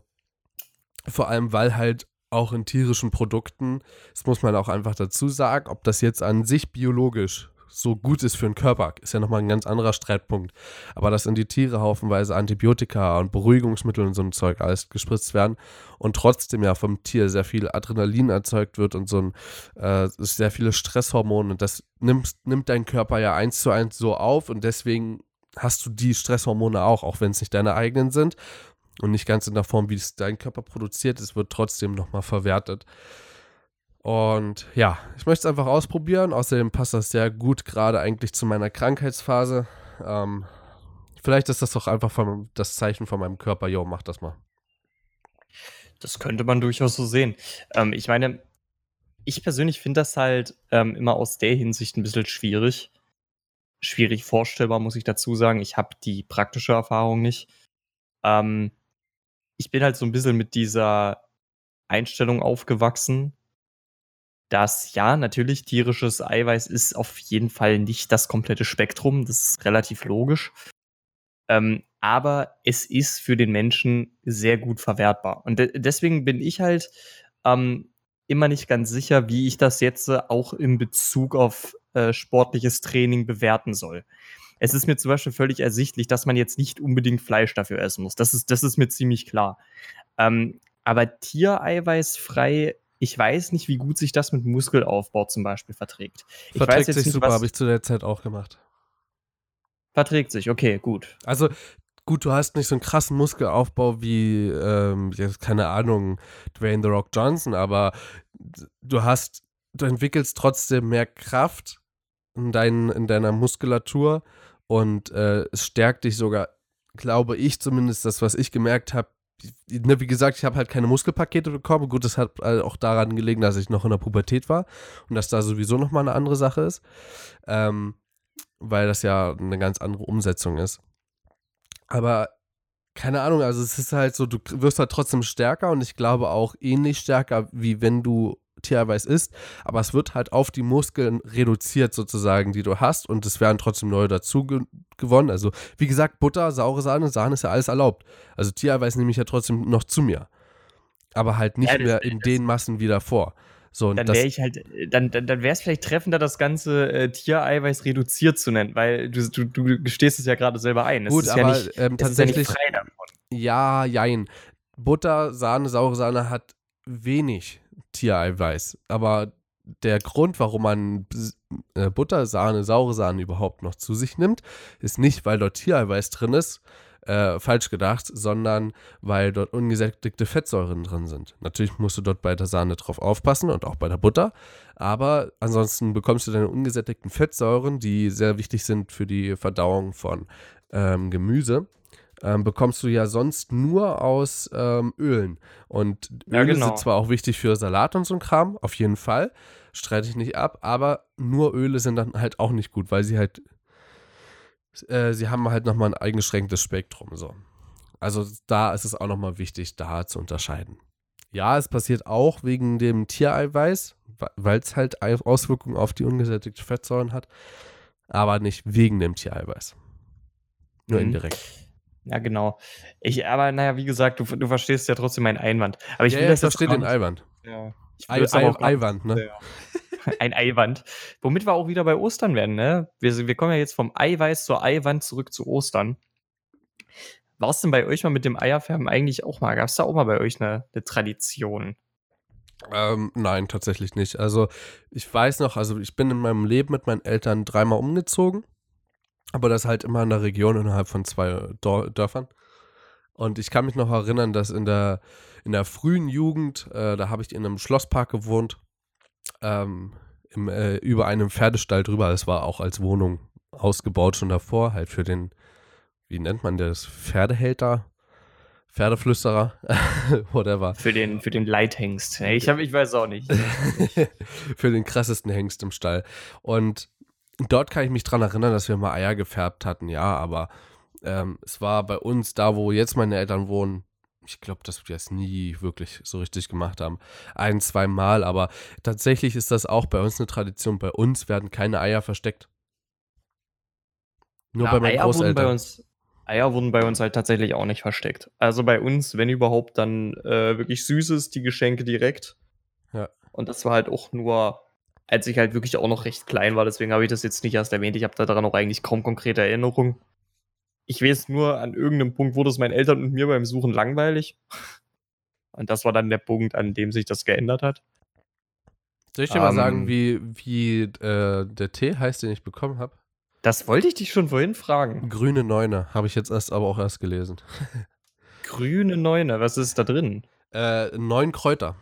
Vor allem, weil halt auch in tierischen Produkten, das muss man auch einfach dazu sagen, ob das jetzt an sich biologisch so gut ist für den Körper, ist ja nochmal ein ganz anderer Streitpunkt. Aber dass in die Tiere haufenweise Antibiotika und Beruhigungsmittel und so ein Zeug alles gespritzt werden und trotzdem ja vom Tier sehr viel Adrenalin erzeugt wird und so ein äh, sehr viele Stresshormone und das nimmt, nimmt dein Körper ja eins zu eins so auf und deswegen hast du die Stresshormone auch, auch wenn es nicht deine eigenen sind und nicht ganz in der Form, wie es dein Körper produziert, es wird trotzdem nochmal verwertet. Und ja, ich möchte es einfach ausprobieren. Außerdem passt das sehr gut gerade eigentlich zu meiner Krankheitsphase. Ähm, vielleicht ist das doch einfach von, das Zeichen von meinem Körper, yo, mach das mal. Das könnte man durchaus so sehen. Ähm, ich meine, ich persönlich finde das halt ähm, immer aus der Hinsicht ein bisschen schwierig. Schwierig vorstellbar, muss ich dazu sagen. Ich habe die praktische Erfahrung nicht. Ähm, ich bin halt so ein bisschen mit dieser Einstellung aufgewachsen, dass ja, natürlich tierisches Eiweiß ist auf jeden Fall nicht das komplette Spektrum, das ist relativ logisch. Ähm, aber es ist für den Menschen sehr gut verwertbar. Und de deswegen bin ich halt ähm, immer nicht ganz sicher, wie ich das jetzt äh, auch in Bezug auf äh, sportliches Training bewerten soll. Es ist mir zum Beispiel völlig ersichtlich, dass man jetzt nicht unbedingt Fleisch dafür essen muss. Das ist, das ist mir ziemlich klar. Ähm, aber Tiereiweißfrei, ich weiß nicht, wie gut sich das mit Muskelaufbau zum Beispiel verträgt. Ich Verträgt weiß sich super, habe ich zu der Zeit auch gemacht. Verträgt sich, okay, gut. Also gut, du hast nicht so einen krassen Muskelaufbau wie, ähm, jetzt keine Ahnung, Dwayne The Rock Johnson, aber du hast, du entwickelst trotzdem mehr Kraft in, dein, in deiner Muskulatur und äh, es stärkt dich sogar, glaube ich zumindest, das, was ich gemerkt habe, ne, wie gesagt, ich habe halt keine Muskelpakete bekommen. Gut, das hat auch daran gelegen, dass ich noch in der Pubertät war und dass da sowieso nochmal eine andere Sache ist. Ähm, weil das ja eine ganz andere Umsetzung ist. Aber keine Ahnung, also es ist halt so, du wirst halt trotzdem stärker und ich glaube auch ähnlich stärker, wie wenn du Tiereiweiß isst, aber es wird halt auf die Muskeln reduziert sozusagen, die du hast und es werden trotzdem neue dazu ge gewonnen. Also wie gesagt, Butter, saure Sahne, Sahne ist ja alles erlaubt. Also Tiereiweiß nehme ich ja trotzdem noch zu mir. Aber halt nicht ja, mehr in den Massen wie davor. So, dann wäre ich halt, dann, dann, dann wäre es vielleicht treffender, das ganze äh, Tiereiweiß reduziert zu nennen, weil du, du, du gestehst es ja gerade selber ein. Es Gut, ist aber ja nicht, ähm, tatsächlich. Ja, ja, jein. Butter, Sahne, saure Sahne hat wenig Tiereiweiß. Aber der Grund, warum man äh, Butter, Sahne, saure Sahne überhaupt noch zu sich nimmt, ist nicht, weil dort Tiereiweiß drin ist, äh, falsch gedacht, sondern weil dort ungesättigte Fettsäuren drin sind. Natürlich musst du dort bei der Sahne drauf aufpassen und auch bei der Butter, aber ansonsten bekommst du deine ungesättigten Fettsäuren, die sehr wichtig sind für die Verdauung von ähm, Gemüse. Ähm, bekommst du ja sonst nur aus ähm, Ölen. Und Öle ja, genau. sind zwar auch wichtig für Salat und so ein Kram, auf jeden Fall, streite ich nicht ab, aber nur Öle sind dann halt auch nicht gut, weil sie halt äh, sie haben halt nochmal ein eingeschränktes Spektrum. So. Also da ist es auch nochmal wichtig, da zu unterscheiden. Ja, es passiert auch wegen dem Tiereiweiß, weil es halt Auswirkungen auf die ungesättigte Fettsäuren hat, aber nicht wegen dem Tiereiweiß. Nur mhm. indirekt. Ja, genau. Ich, aber naja, wie gesagt, du, du verstehst ja trotzdem meinen Einwand. Aber ich ja, will ja, das ich verstehe den Einwand. Ja. Ich Ei, Ei, Eiwand, ne? Ja. ein Eiwand. Womit wir auch wieder bei Ostern werden, ne? Wir, wir kommen ja jetzt vom Eiweiß zur Eiwand zurück zu Ostern. War es denn bei euch mal mit dem Eierfärben eigentlich auch mal? Gab es da auch mal bei euch eine, eine Tradition? Ähm, nein, tatsächlich nicht. Also ich weiß noch, also ich bin in meinem Leben mit meinen Eltern dreimal umgezogen, aber das halt immer in der Region innerhalb von zwei Dörfern. Und ich kann mich noch erinnern, dass in der, in der frühen Jugend, äh, da habe ich in einem Schlosspark gewohnt ähm, im, äh, über einem Pferdestall drüber. Es war auch als Wohnung ausgebaut schon davor, halt für den, wie nennt man das, Pferdehälter? Pferdeflüsterer, whatever. Für den, für den Leithengst. Ich, hab, ich weiß auch nicht. für den krassesten Hengst im Stall. Und dort kann ich mich dran erinnern, dass wir mal Eier gefärbt hatten, ja, aber ähm, es war bei uns, da wo jetzt meine Eltern wohnen, ich glaube, dass wir es nie wirklich so richtig gemacht haben. Ein, zwei Mal, aber tatsächlich ist das auch bei uns eine Tradition. Bei uns werden keine Eier versteckt. Nur ja, bei meinen Eier Großeltern. Wurden bei uns, Eier wurden bei uns halt tatsächlich auch nicht versteckt. Also bei uns, wenn überhaupt, dann äh, wirklich Süßes, die Geschenke direkt. Ja. Und das war halt auch nur, als ich halt wirklich auch noch recht klein war. Deswegen habe ich das jetzt nicht erst erwähnt. Ich habe daran auch eigentlich kaum konkrete Erinnerungen. Ich weiß nur, an irgendeinem Punkt wurde es meinen Eltern und mir beim Suchen langweilig. Und das war dann der Punkt, an dem sich das geändert hat. Soll ich dir um, mal sagen, ähm. wie, wie äh, der Tee heißt, den ich bekommen habe? Das wollte ich dich schon vorhin fragen. Grüne Neune, habe ich jetzt erst aber auch erst gelesen. Grüne Neune, was ist da drin? Äh, neun Kräuter.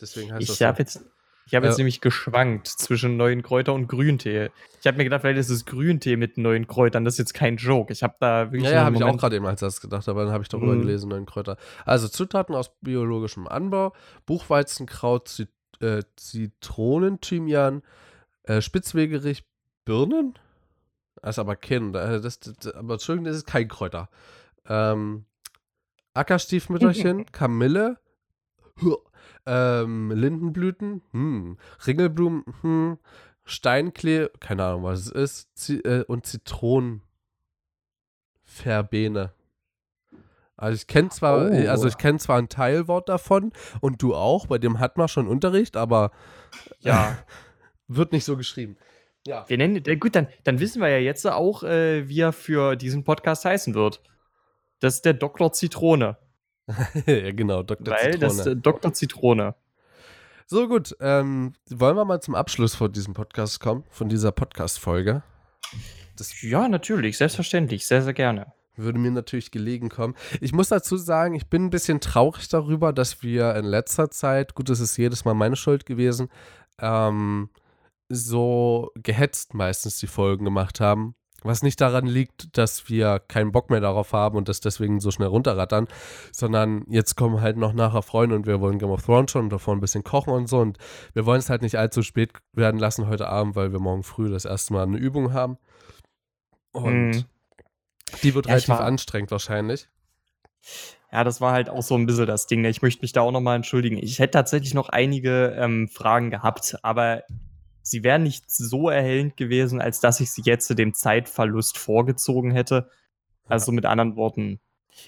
Deswegen heißt ich das. Ich habe jetzt ich habe jetzt nämlich geschwankt zwischen neuen Kräuter und Grüntee. Ich habe mir gedacht, vielleicht ist es Grüntee mit neuen Kräutern. Das ist jetzt kein Joke. Ich habe da wirklich. Ja, ja habe ich auch gerade eben als das gedacht, aber dann habe ich darüber mhm. gelesen, neuen Kräuter. Also Zutaten aus biologischem Anbau: Buchweizenkraut, Zit äh, Zitronen, Thymian, äh, Spitzwegerich, Birnen. Das ist aber kein. Das, das, aber Entschuldigung, das ist kein Kräuter. Ähm, Ackerstiefmütterchen, Kamille, ähm, Lindenblüten, hm. Ringelblumen, hm. Steinklee, keine Ahnung, was es ist, Z äh, und Zitronenfeder. Verbene. Also ich kenne zwar, oh. also ich kenne zwar ein Teilwort davon und du auch, bei dem hat man schon Unterricht, aber ja, wird nicht so geschrieben. Ja. Wir nennen, gut, dann, dann wissen wir ja jetzt auch, äh, wie er für diesen Podcast heißen wird. Das ist der Dr. Zitrone. ja, genau, Dr. Weil Zitrone. das äh, Dr. Zitrone. So gut, ähm, wollen wir mal zum Abschluss von diesem Podcast kommen, von dieser Podcast-Folge? Ja, natürlich, selbstverständlich, sehr, sehr gerne. Würde mir natürlich gelegen kommen. Ich muss dazu sagen, ich bin ein bisschen traurig darüber, dass wir in letzter Zeit, gut, das ist jedes Mal meine Schuld gewesen, ähm, so gehetzt meistens die Folgen gemacht haben. Was nicht daran liegt, dass wir keinen Bock mehr darauf haben und das deswegen so schnell runterrattern, sondern jetzt kommen halt noch nachher Freunde und wir wollen Game of Thrones schon und davor ein bisschen kochen und so und wir wollen es halt nicht allzu spät werden lassen heute Abend, weil wir morgen früh das erste Mal eine Übung haben. Und mhm. die wird ja, relativ anstrengend wahrscheinlich. Ja, das war halt auch so ein bisschen das Ding. Ich möchte mich da auch nochmal entschuldigen. Ich hätte tatsächlich noch einige ähm, Fragen gehabt, aber sie wären nicht so erhellend gewesen, als dass ich sie jetzt zu dem Zeitverlust vorgezogen hätte. Also mit anderen Worten,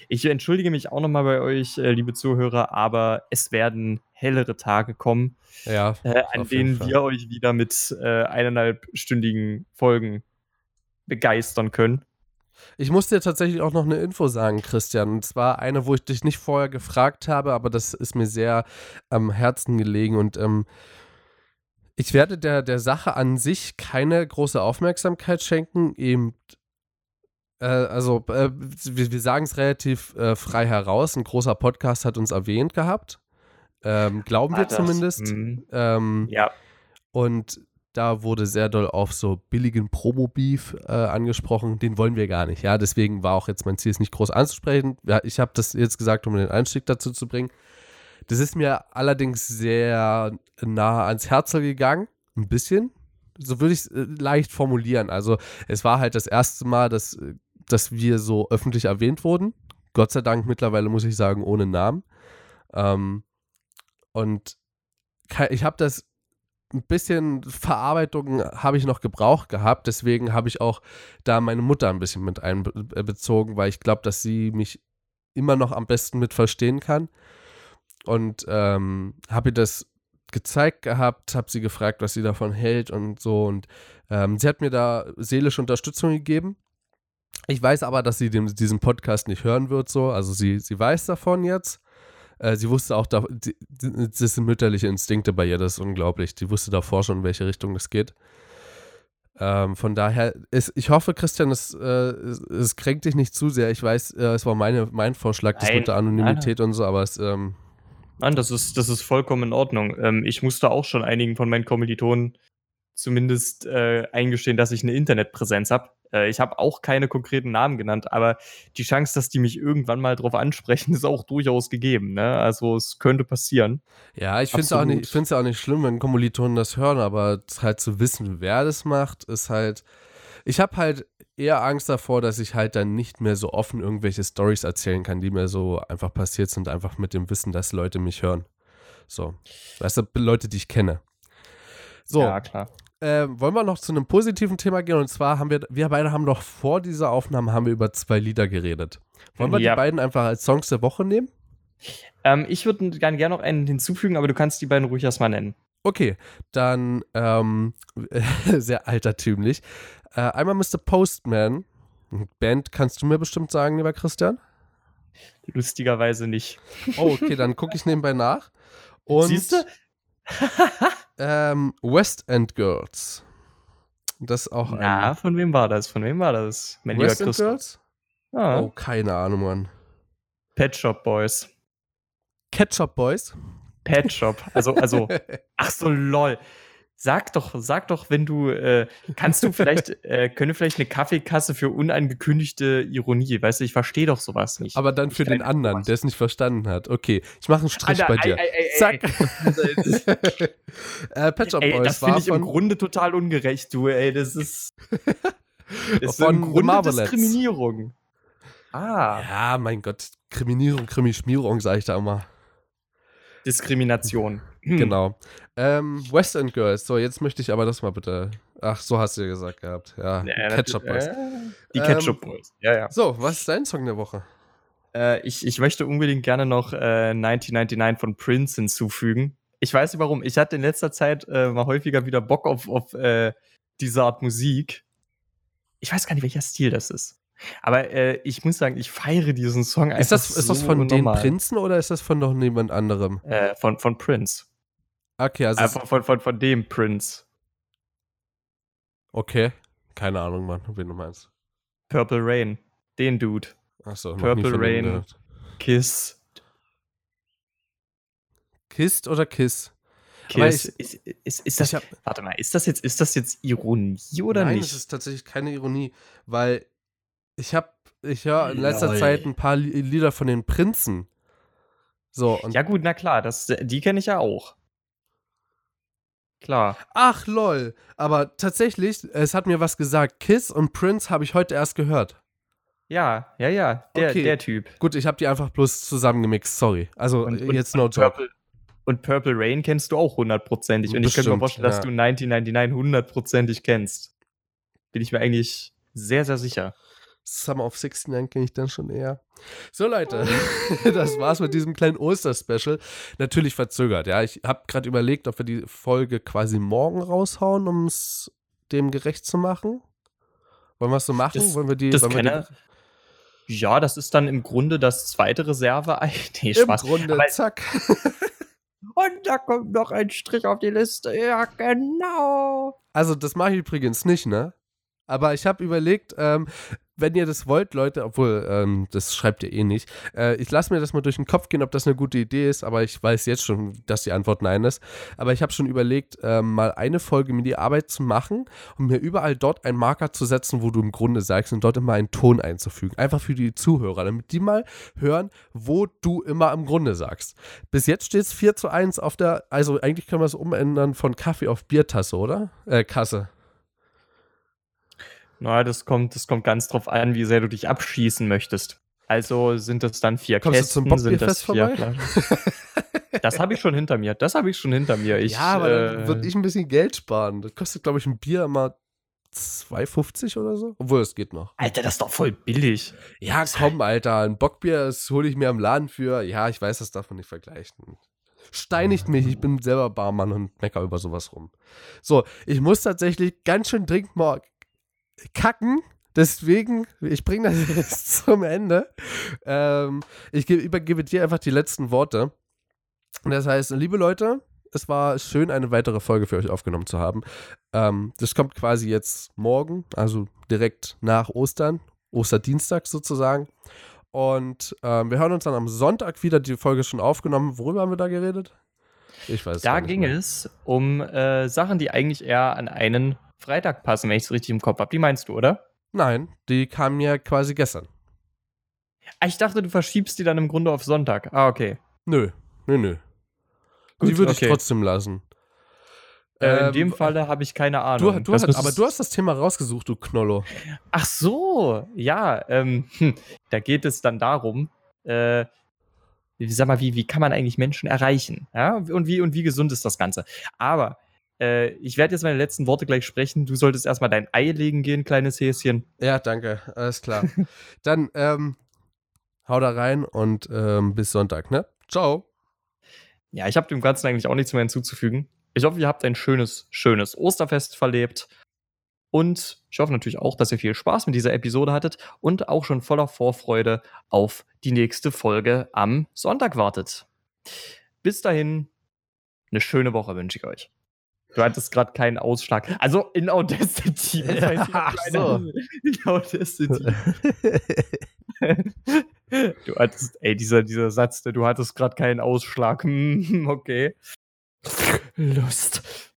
ich entschuldige mich auch nochmal bei euch, äh, liebe Zuhörer, aber es werden hellere Tage kommen, ja, äh, an denen wir euch wieder mit äh, eineinhalbstündigen Folgen begeistern können. Ich muss dir tatsächlich auch noch eine Info sagen, Christian. Und zwar eine, wo ich dich nicht vorher gefragt habe, aber das ist mir sehr am Herzen gelegen. Und ähm, ich werde der, der Sache an sich keine große Aufmerksamkeit schenken. Eben, äh, also, äh, wir, wir sagen es relativ äh, frei heraus. Ein großer Podcast hat uns erwähnt gehabt. Ähm, glauben wir das, zumindest. Mhm. Ähm, ja. Und da wurde sehr doll auf so billigen Promo-Beef äh, angesprochen. Den wollen wir gar nicht. Ja, deswegen war auch jetzt mein Ziel, es nicht groß anzusprechen. Ja, ich habe das jetzt gesagt, um den Einstieg dazu zu bringen. Das ist mir allerdings sehr nah ans Herz gegangen. Ein bisschen. So würde ich es äh, leicht formulieren. Also, es war halt das erste Mal, dass, dass wir so öffentlich erwähnt wurden. Gott sei Dank mittlerweile, muss ich sagen, ohne Namen. Ähm, und ich habe das ein bisschen Verarbeitung habe ich noch gebraucht gehabt. Deswegen habe ich auch da meine Mutter ein bisschen mit einbezogen, weil ich glaube, dass sie mich immer noch am besten mit verstehen kann. Und ähm, habe ihr das gezeigt gehabt, habe sie gefragt, was sie davon hält und so. Und ähm, sie hat mir da seelische Unterstützung gegeben. Ich weiß aber, dass sie dem, diesen Podcast nicht hören wird, so. Also sie, sie weiß davon jetzt. Äh, sie wusste auch, da, die, das sind mütterliche Instinkte bei ihr, das ist unglaublich. Die wusste davor schon, in welche Richtung das geht. Ähm, von daher, ist, ich hoffe, Christian, es, äh, es, es, kränkt dich nicht zu sehr. Ich weiß, äh, es war meine, mein Vorschlag, das mit der Anonymität nein. und so, aber es. Ähm, nein, das ist, das ist vollkommen in Ordnung. Ähm, ich musste auch schon einigen von meinen Kommilitonen zumindest äh, eingestehen, dass ich eine Internetpräsenz habe. Äh, ich habe auch keine konkreten Namen genannt, aber die Chance, dass die mich irgendwann mal drauf ansprechen, ist auch durchaus gegeben. Ne? Also es könnte passieren. Ja, ich finde es auch, nicht, auch nicht schlimm, wenn Kommilitonen das hören, aber halt zu wissen, wer das macht, ist halt. Ich habe halt eher Angst davor, dass ich halt dann nicht mehr so offen irgendwelche Stories erzählen kann, die mir so einfach passiert sind, einfach mit dem Wissen, dass Leute mich hören. So. Weißt du, Leute, die ich kenne. So. Ja, klar äh, wollen wir noch zu einem positiven Thema gehen. Und zwar haben wir, wir beide haben noch vor dieser Aufnahme haben wir über zwei Lieder geredet. Wollen wir ja. die beiden einfach als Songs der Woche nehmen? Ähm, ich würde gerne gern noch einen hinzufügen, aber du kannst die beiden ruhig erstmal nennen. Okay, dann ähm, sehr altertümlich. Äh, einmal Mr. Postman. Band kannst du mir bestimmt sagen, lieber Christian? Lustigerweise nicht. Oh, okay, dann gucke ich nebenbei nach. Und Siehst du? ähm, West End Girls. Das auch Na, ein... von wem war das? Von wem war das? Mein West End Girls? Ah. Oh, keine Ahnung, Mann. Pet Shop Boys. Ketchup Boys? Pet Shop. Also, also, ach so, lol. Sag doch, sag doch, wenn du, äh, kannst du vielleicht, äh, könnte vielleicht eine Kaffeekasse für unangekündigte Ironie, weißt du, ich verstehe doch sowas nicht. Aber dann für den anderen, der es nicht verstanden hat. Okay, ich mache einen Strich Alter, bei dir. Ey, ey, ey, Zack. äh, Pet Shop Boys das finde ich im Grunde total ungerecht, du, ey, das ist, das ist von im Grunde Diskriminierung. Ah. Ja, mein Gott, Kriminierung, Krimischmierung, sage ich da immer. Diskrimination. Hm. Genau. Ähm, West End Girls. So, jetzt möchte ich aber das mal bitte Ach, so hast du ja gesagt gehabt. Ja, ja Ketchup Boys. Äh, die Ketchup Boys, ähm, ja, ja. So, was ist dein Song der Woche? Äh, ich, ich möchte unbedingt gerne noch äh, 1999 von Prince hinzufügen. Ich weiß nicht warum. Ich hatte in letzter Zeit äh, mal häufiger wieder Bock auf, auf äh, diese Art Musik. Ich weiß gar nicht, welcher Stil das ist. Aber äh, ich muss sagen, ich feiere diesen Song einfach. Ist das, so ist das von normal. den Prinzen oder ist das von noch niemand anderem? Äh, von, von Prince. Okay, also. Äh, von, von, von, von dem Prince. Okay. Keine Ahnung, Mann, wen du meinst. Purple Rain. Den Dude. Achso, Purple Rain. Kiss. Kissed oder Kiss? Kiss. Ist, ist, ist, ist das, hab, warte mal, ist das, jetzt, ist das jetzt Ironie oder nein, nicht? Nein, das ist tatsächlich keine Ironie, weil ich habe ich höre in letzter Lol. Zeit ein paar Lieder von den Prinzen. So, ja gut, na klar, das, die kenne ich ja auch. Klar. Ach lol, aber tatsächlich, es hat mir was gesagt. Kiss und Prince habe ich heute erst gehört. Ja, ja, ja, der, okay. der Typ. Gut, ich habe die einfach bloß zusammengemixt, sorry. Also und, jetzt no job. Purple, und Purple Rain kennst du auch hundertprozentig. Und ich könnte mir vorstellen, dass ja. du 1999 hundertprozentig kennst. Bin ich mir eigentlich sehr, sehr sicher. Summer of 69 kenne ich dann schon eher. So, Leute, das war's mit diesem kleinen Oster-Special. Natürlich verzögert, ja. Ich habe gerade überlegt, ob wir die Folge quasi morgen raushauen, um es dem gerecht zu machen. Wollen wir es so machen? Das, wollen wir die. Das wollen wir die ja, das ist dann im Grunde das zweite Reserve-Ei. Nee, Im Spaß. Grunde, Aber, zack. Und da kommt noch ein Strich auf die Liste. Ja, genau. Also, das mache ich übrigens nicht, ne? Aber ich habe überlegt, ähm, wenn ihr das wollt, Leute, obwohl, ähm, das schreibt ihr eh nicht, äh, ich lasse mir das mal durch den Kopf gehen, ob das eine gute Idee ist, aber ich weiß jetzt schon, dass die Antwort nein ist. Aber ich habe schon überlegt, äh, mal eine Folge mir die Arbeit zu machen und mir überall dort einen Marker zu setzen, wo du im Grunde sagst und dort immer einen Ton einzufügen. Einfach für die Zuhörer, damit die mal hören, wo du immer im Grunde sagst. Bis jetzt steht es 4 zu 1 auf der, also eigentlich können wir es umändern von Kaffee auf Biertasse, oder? Äh, Kasse. Na, das kommt, das kommt ganz drauf an, wie sehr du dich abschießen möchtest. Also sind das dann vier Kommst Kästen, du zum sind das vier Flaschen. Das habe ich schon hinter mir. Das habe ich schon hinter mir. Ich, ja, aber äh, dann würde ich ein bisschen Geld sparen. Das kostet, glaube ich, ein Bier immer 2,50 oder so. Obwohl, es geht noch. Alter, das ist doch voll billig. Ja, komm, Alter. Ein Bockbier, das hole ich mir im Laden für. Ja, ich weiß, das darf man nicht vergleichen. Steinigt mich, ich bin selber Barmann und mecker über sowas rum. So, ich muss tatsächlich ganz schön dringend mal kacken. Deswegen, ich bringe das jetzt zum Ende. Ähm, ich übergebe dir einfach die letzten Worte. Das heißt, liebe Leute, es war schön, eine weitere Folge für euch aufgenommen zu haben. Ähm, das kommt quasi jetzt morgen, also direkt nach Ostern, Osterdienstag sozusagen. Und ähm, wir hören uns dann am Sonntag wieder. Die Folge ist schon aufgenommen. Worüber haben wir da geredet? Ich weiß Da ging mehr. es um äh, Sachen, die eigentlich eher an einen Freitag passen, wenn ich es richtig im Kopf habe. Die meinst du, oder? Nein, die kamen ja quasi gestern. Ah, ich dachte, du verschiebst die dann im Grunde auf Sonntag. Ah, okay. Nö, nö, nö. Gut, die würde okay. ich trotzdem lassen. Äh, in ähm, dem Falle habe ich keine Ahnung. Du, du hast, aber du hast das Thema rausgesucht, du Knollo. Ach so, ja. Ähm, hm, da geht es dann darum, äh, sag mal, wie, wie kann man eigentlich Menschen erreichen? Ja? Und, wie, und wie gesund ist das Ganze? Aber äh, ich werde jetzt meine letzten Worte gleich sprechen. Du solltest erstmal dein Ei legen gehen, kleines Häschen. Ja, danke. Alles klar. Dann ähm, hau da rein und ähm, bis Sonntag, ne? Ciao. Ja, ich habe dem Ganzen eigentlich auch nichts mehr hinzuzufügen. Ich hoffe, ihr habt ein schönes, schönes Osterfest verlebt. Und ich hoffe natürlich auch, dass ihr viel Spaß mit dieser Episode hattet und auch schon voller Vorfreude auf die nächste Folge am Sonntag wartet. Bis dahin, eine schöne Woche wünsche ich euch. Du hattest gerade keinen Ausschlag. Also in Audacity. Ja, ach so. In Audacity. du hattest, ey, dieser, dieser Satz, du hattest gerade keinen Ausschlag. Hm, okay. Lust.